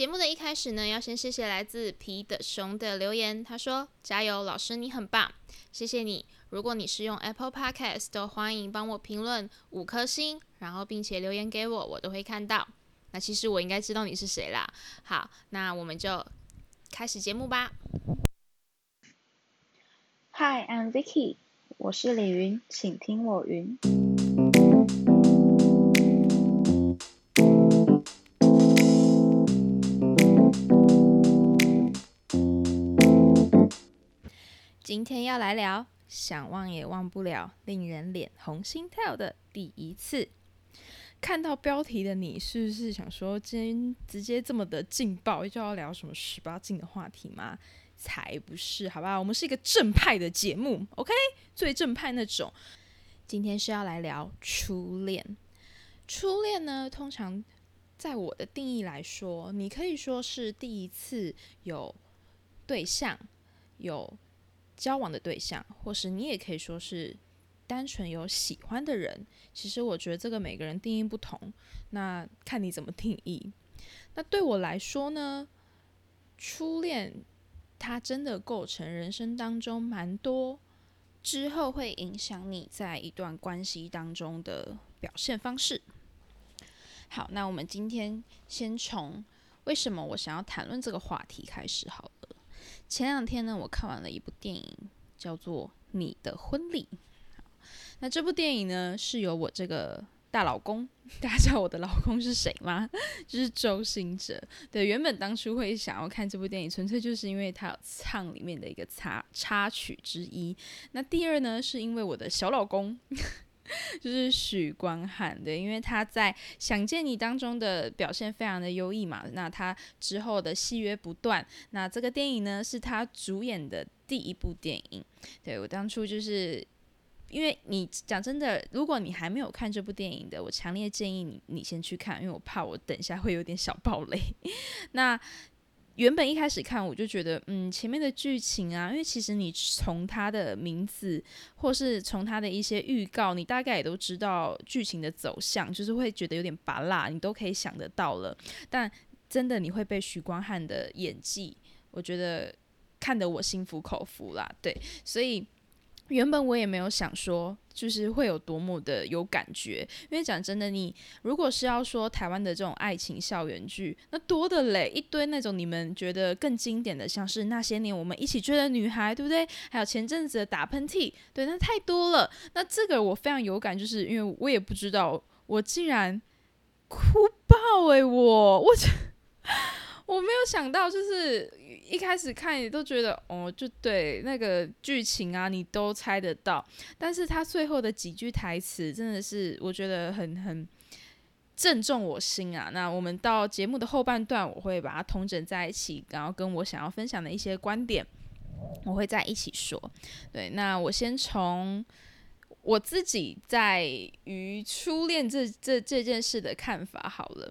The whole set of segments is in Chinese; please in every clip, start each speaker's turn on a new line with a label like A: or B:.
A: 节目的一开始呢，要先谢谢来自皮的熊的留言。他说：“加油，老师，你很棒，谢谢你。如果你是用 Apple Podcast，都欢迎帮我评论五颗星，然后并且留言给我，我都会看到。那其实我应该知道你是谁啦。好，那我们就开始节目吧。
B: Hi, I'm Vicky，我是李云，请听我云。
A: 今天要来聊想忘也忘不了、令人脸红心跳的第一次。看到标题的你，是不是想说今天直接这么的劲爆，就要聊什么十八禁的话题吗？才不是，好吧？我们是一个正派的节目，OK，最正派那种。今天是要来聊初恋。初恋呢，通常在我的定义来说，你可以说是第一次有对象，有交往的对象，或是你也可以说是单纯有喜欢的人。其实我觉得这个每个人定义不同，那看你怎么定义。那对我来说呢，初恋它真的构成人生当中蛮多之后会影响你在一段关系当中的表现方式。好，那我们今天先从为什么我想要谈论这个话题开始好了。前两天呢，我看完了一部电影，叫做《你的婚礼》。那这部电影呢，是由我这个大老公，大家知道我的老公是谁吗？就是周星哲。对，原本当初会想要看这部电影，纯粹就是因为他有唱里面的一个插插曲之一。那第二呢，是因为我的小老公。就是许光汉对，因为他在《想见你》当中的表现非常的优异嘛，那他之后的戏约不断，那这个电影呢是他主演的第一部电影。对我当初就是因为你讲真的，如果你还没有看这部电影的，我强烈建议你你先去看，因为我怕我等一下会有点小暴雷。那原本一开始看我就觉得，嗯，前面的剧情啊，因为其实你从他的名字，或是从他的一些预告，你大概也都知道剧情的走向，就是会觉得有点拔辣，你都可以想得到了。但真的你会被许光汉的演技，我觉得看得我心服口服啦。对，所以原本我也没有想说，就是会有多么的有感觉，因为讲真的，你如果是要说台湾的这种爱情校园剧，那多的嘞，一堆那种你们觉得更经典的，像是那些年我们一起追的女孩，对不对？还有前阵子的打喷嚏，对，那太多了。那这个我非常有感，就是因为我也不知道，我竟然哭爆诶、我我我没有想到，就是一开始看也都觉得哦，就对那个剧情啊，你都猜得到。但是他最后的几句台词真的是我觉得很很正中我心啊。那我们到节目的后半段，我会把它统整在一起，然后跟我想要分享的一些观点，我会在一起说。对，那我先从我自己在于初恋这这这件事的看法好了。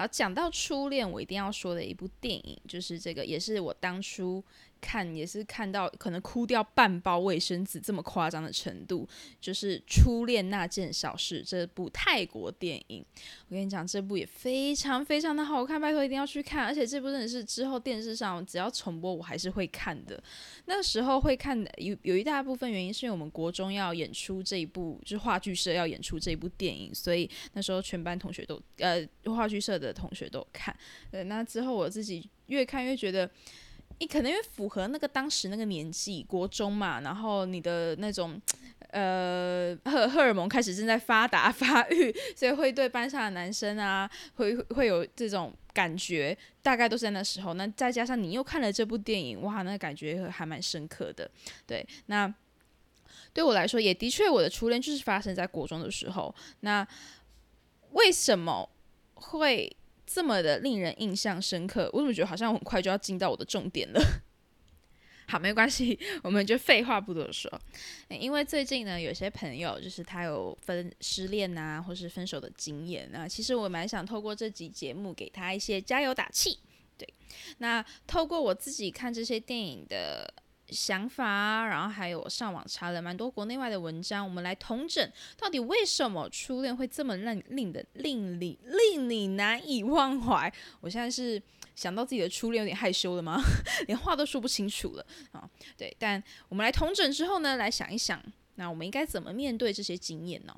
A: 好，讲到初恋，我一定要说的一部电影，就是这个，也是我当初看，也是看到可能哭掉半包卫生纸这么夸张的程度，就是《初恋那件小事》这部泰国电影。我跟你讲，这部也非常非常的好看，拜托一定要去看。而且这部真的是之后电视上只要重播，我还是会看的。那时候会看的有有一大部分原因是因为我们国中要演出这一部，就是话剧社要演出这一部电影，所以那时候全班同学都呃话剧社的同学都看。对，那之后我自己越看越觉得。你可能因为符合那个当时那个年纪，国中嘛，然后你的那种呃荷荷尔蒙开始正在发达 发育，所以会对班上的男生啊，会会有这种感觉，大概都是在那时候。那再加上你又看了这部电影，哇，那感觉还蛮深刻的。对，那对我来说，也的确我的初恋就是发生在国中的时候。那为什么会？这么的令人印象深刻，我怎么觉得好像很快就要进到我的重点了？好，没关系，我们就废话不多说。因为最近呢，有些朋友就是他有分失恋啊，或是分手的经验啊，其实我蛮想透过这集节目给他一些加油打气。对，那透过我自己看这些电影的想法，然后还有上网查了蛮多国内外的文章，我们来统整到底为什么初恋会这么让令的令你令你难以忘怀。我现在是想到自己的初恋有点害羞了吗？连话都说不清楚了啊！对，但我们来统整之后呢，来想一想。那我们应该怎么面对这些经验呢？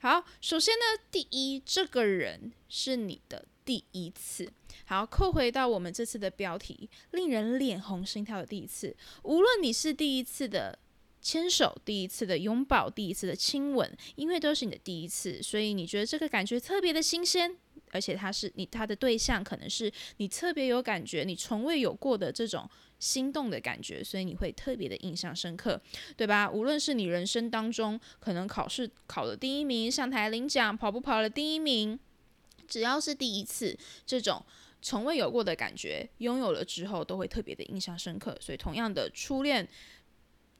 A: 好，首先呢，第一，这个人是你的第一次。好，扣回到我们这次的标题，令人脸红心跳的第一次。无论你是第一次的牵手、第一次的拥抱、第一次的亲吻，因为都是你的第一次，所以你觉得这个感觉特别的新鲜，而且他是你他的对象，可能是你特别有感觉、你从未有过的这种。心动的感觉，所以你会特别的印象深刻，对吧？无论是你人生当中可能考试考了第一名，上台领奖，跑步跑了第一名，只要是第一次，这种从未有过的感觉，拥有了之后都会特别的印象深刻。所以，同样的初恋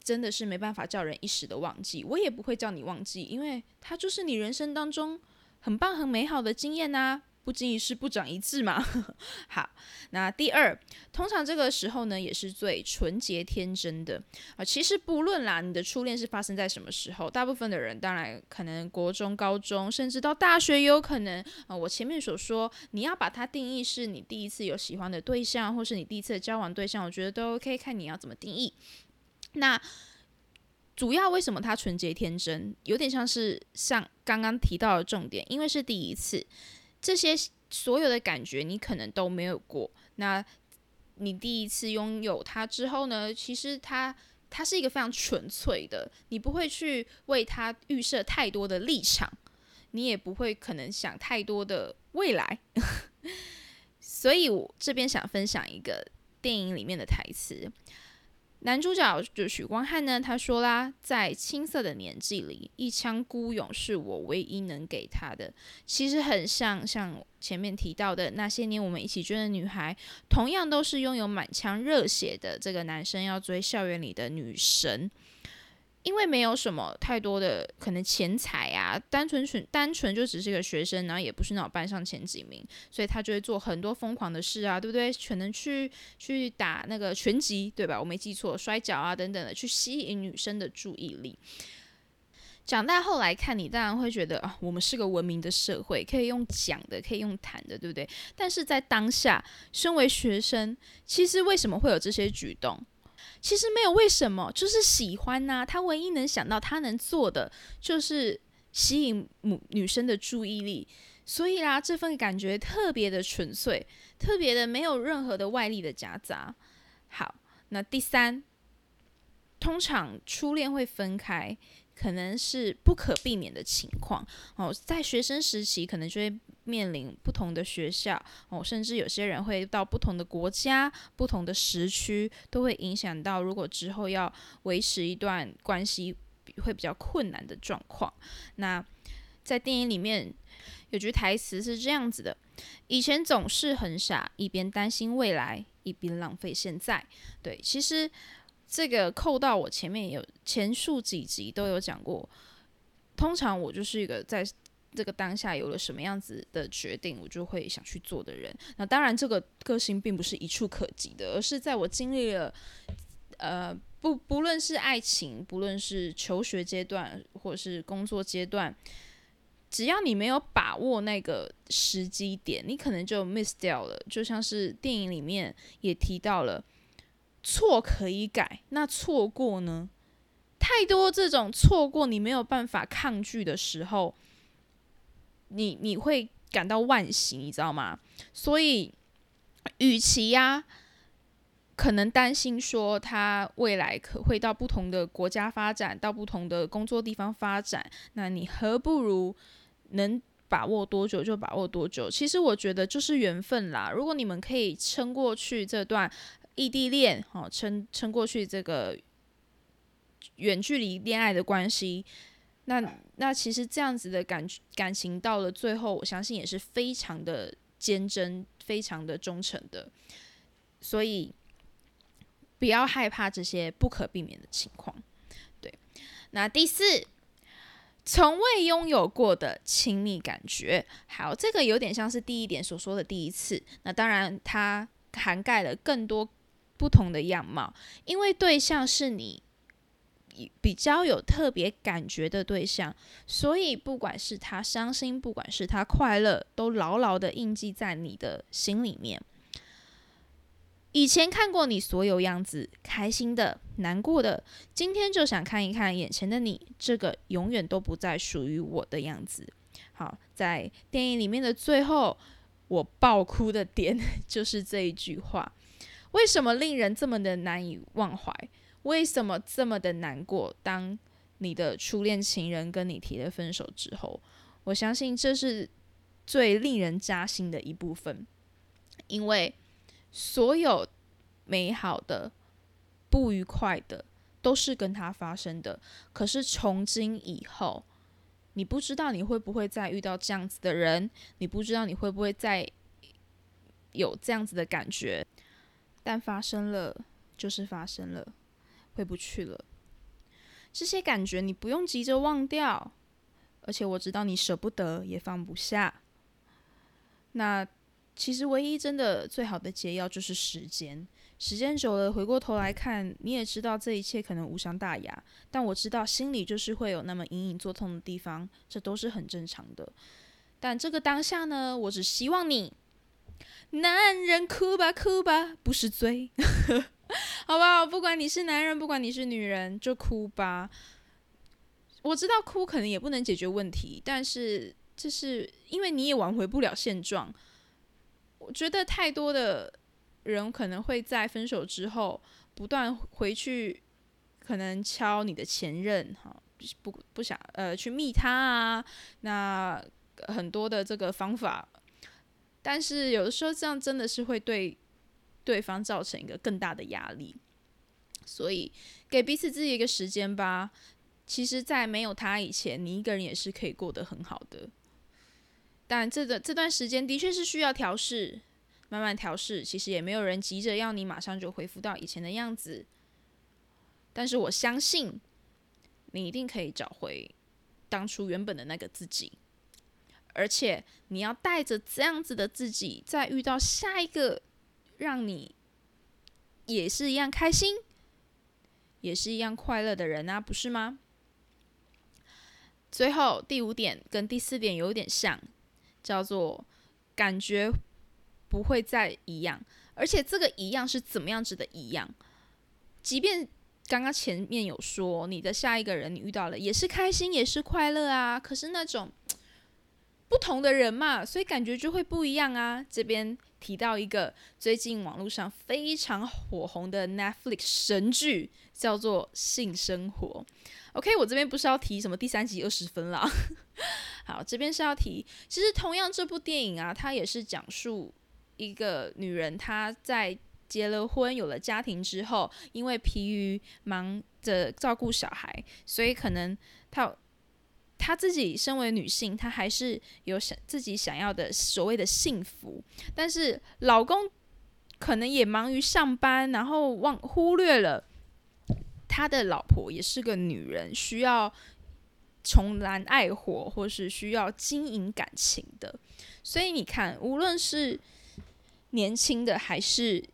A: 真的是没办法叫人一时的忘记，我也不会叫你忘记，因为它就是你人生当中很棒、很美好的经验呐。不经一事不长一智嘛。好，那第二，通常这个时候呢，也是最纯洁天真的啊。其实不论啦，你的初恋是发生在什么时候，大部分的人当然可能国中、高中，甚至到大学也有可能啊。我前面所说，你要把它定义是你第一次有喜欢的对象，或是你第一次的交往对象，我觉得都 OK，看你要怎么定义。那主要为什么它纯洁天真，有点像是像刚刚提到的重点，因为是第一次。这些所有的感觉你可能都没有过，那你第一次拥有它之后呢？其实它它是一个非常纯粹的，你不会去为它预设太多的立场，你也不会可能想太多的未来。所以我这边想分享一个电影里面的台词。男主角就许光汉呢，他说啦，在青涩的年纪里，一腔孤勇是我唯一能给他的。其实很像像前面提到的那些年我们一起追的女孩，同样都是拥有满腔热血的这个男生要追校园里的女神。因为没有什么太多的可能钱财啊，单纯纯单纯就只是一个学生，然后也不是那种班上前几名，所以他就会做很多疯狂的事啊，对不对？可能去去打那个拳击，对吧？我没记错，摔跤啊等等的，去吸引女生的注意力。长大后来看你，当然会觉得啊，我们是个文明的社会，可以用讲的，可以用谈的，对不对？但是在当下，身为学生，其实为什么会有这些举动？其实没有为什么，就是喜欢呐。他唯一能想到他能做的就是吸引母女生的注意力，所以啦，这份感觉特别的纯粹，特别的没有任何的外力的夹杂。好，那第三，通常初恋会分开。可能是不可避免的情况哦，在学生时期可能就会面临不同的学校哦，甚至有些人会到不同的国家、不同的时区，都会影响到如果之后要维持一段关系会比较困难的状况。那在电影里面有句台词是这样子的：以前总是很傻，一边担心未来，一边浪费现在。对，其实。这个扣到我前面有前述几集都有讲过，通常我就是一个在这个当下有了什么样子的决定，我就会想去做的人。那当然，这个个性并不是一触可及的，而是在我经历了呃不不论是爱情，不论是求学阶段，或者是工作阶段，只要你没有把握那个时机点，你可能就 miss 掉了。就像是电影里面也提到了。错可以改，那错过呢？太多这种错过，你没有办法抗拒的时候，你你会感到万幸，你知道吗？所以，与其呀，可能担心说他未来可会到不同的国家发展，到不同的工作地方发展，那你何不如能把握多久就把握多久？其实我觉得就是缘分啦。如果你们可以撑过去这段。异地恋，哦，撑撑过去这个远距离恋爱的关系，那那其实这样子的感感情到了最后，我相信也是非常的坚贞，非常的忠诚的。所以不要害怕这些不可避免的情况。对，那第四，从未拥有过的亲密感觉，好，这个有点像是第一点所说的第一次。那当然，它涵盖了更多。不同的样貌，因为对象是你比较有特别感觉的对象，所以不管是他伤心，不管是他快乐，都牢牢的印记在你的心里面。以前看过你所有样子，开心的、难过的，今天就想看一看眼前的你，这个永远都不再属于我的样子。好，在电影里面的最后，我爆哭的点 就是这一句话。为什么令人这么的难以忘怀？为什么这么的难过？当你的初恋情人跟你提了分手之后，我相信这是最令人扎心的一部分，因为。所有美好的、不愉快的，都是跟他发生的。可是从今以后，你不知道你会不会再遇到这样子的人，你不知道你会不会再有这样子的感觉。但发生了，就是发生了，回不去了。这些感觉你不用急着忘掉，而且我知道你舍不得，也放不下。那。其实，唯一真的最好的解药就是时间。时间久了，回过头来看，你也知道这一切可能无伤大雅。但我知道心里就是会有那么隐隐作痛的地方，这都是很正常的。但这个当下呢，我只希望你，男人哭吧哭吧，不是罪，好不好？不管你是男人，不管你是女人，就哭吧。我知道哭可能也不能解决问题，但是这是因为你也挽回不了现状。我觉得太多的人可能会在分手之后不断回去，可能敲你的前任，哈，不不想呃去密他啊，那很多的这个方法，但是有的时候这样真的是会对对方造成一个更大的压力，所以给彼此自己一个时间吧。其实，在没有他以前，你一个人也是可以过得很好的。但这个这段时间的确是需要调试，慢慢调试。其实也没有人急着要你马上就恢复到以前的样子。但是我相信，你一定可以找回当初原本的那个自己。而且你要带着这样子的自己，再遇到下一个让你也是一样开心，也是一样快乐的人啊，不是吗？最后第五点跟第四点有点像。叫做感觉不会再一样，而且这个一样是怎么样子的一样？即便刚刚前面有说你的下一个人你遇到了也是开心也是快乐啊，可是那种不同的人嘛，所以感觉就会不一样啊。这边提到一个最近网络上非常火红的 Netflix 神剧，叫做《性生活》。OK，我这边不是要提什么第三集二十分啦。好，这边是要提，其实同样这部电影啊，它也是讲述一个女人，她在结了婚、有了家庭之后，因为疲于忙着照顾小孩，所以可能她她自己身为女性，她还是有想自己想要的所谓的幸福，但是老公可能也忙于上班，然后忘忽略了他的老婆也是个女人，需要。重燃爱火，或是需要经营感情的，所以你看，无论是年轻的还是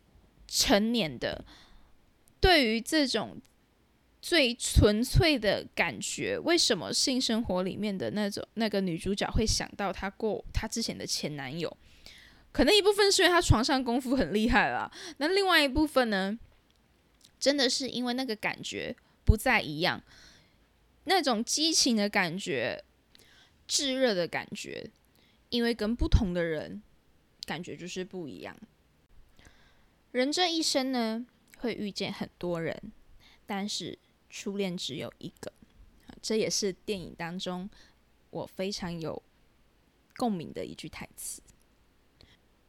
A: 成年的，对于这种最纯粹的感觉，为什么性生活里面的那种那个女主角会想到她过她之前的前男友？可能一部分是因为她床上功夫很厉害啦，那另外一部分呢，真的是因为那个感觉不再一样。那种激情的感觉，炙热的感觉，因为跟不同的人感觉就是不一样。人这一生呢，会遇见很多人，但是初恋只有一个。这也是电影当中我非常有共鸣的一句台词。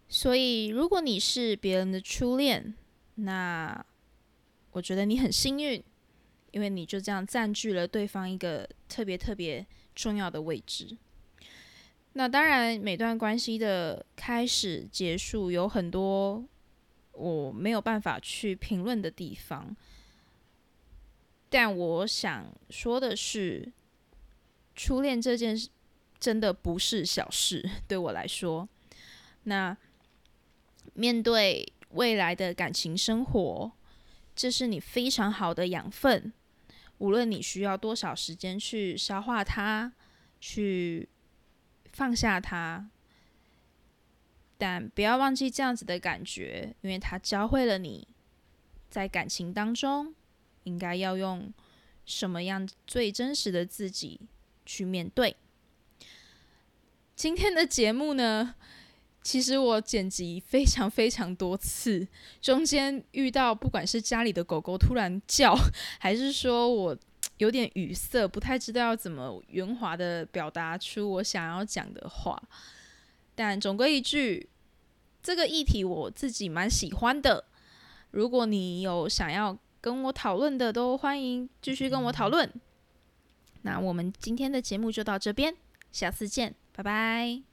A: 所以，如果你是别人的初恋，那我觉得你很幸运。因为你就这样占据了对方一个特别特别重要的位置。那当然，每段关系的开始、结束有很多我没有办法去评论的地方。但我想说的是，初恋这件事真的不是小事，对我来说。那面对未来的感情生活，这是你非常好的养分。无论你需要多少时间去消化它，去放下它，但不要忘记这样子的感觉，因为它教会了你在感情当中应该要用什么样最真实的自己去面对。今天的节目呢？其实我剪辑非常非常多次，中间遇到不管是家里的狗狗突然叫，还是说我有点语塞，不太知道要怎么圆滑的表达出我想要讲的话。但总归一句，这个议题我自己蛮喜欢的。如果你有想要跟我讨论的，都欢迎继续跟我讨论。那我们今天的节目就到这边，下次见，拜拜。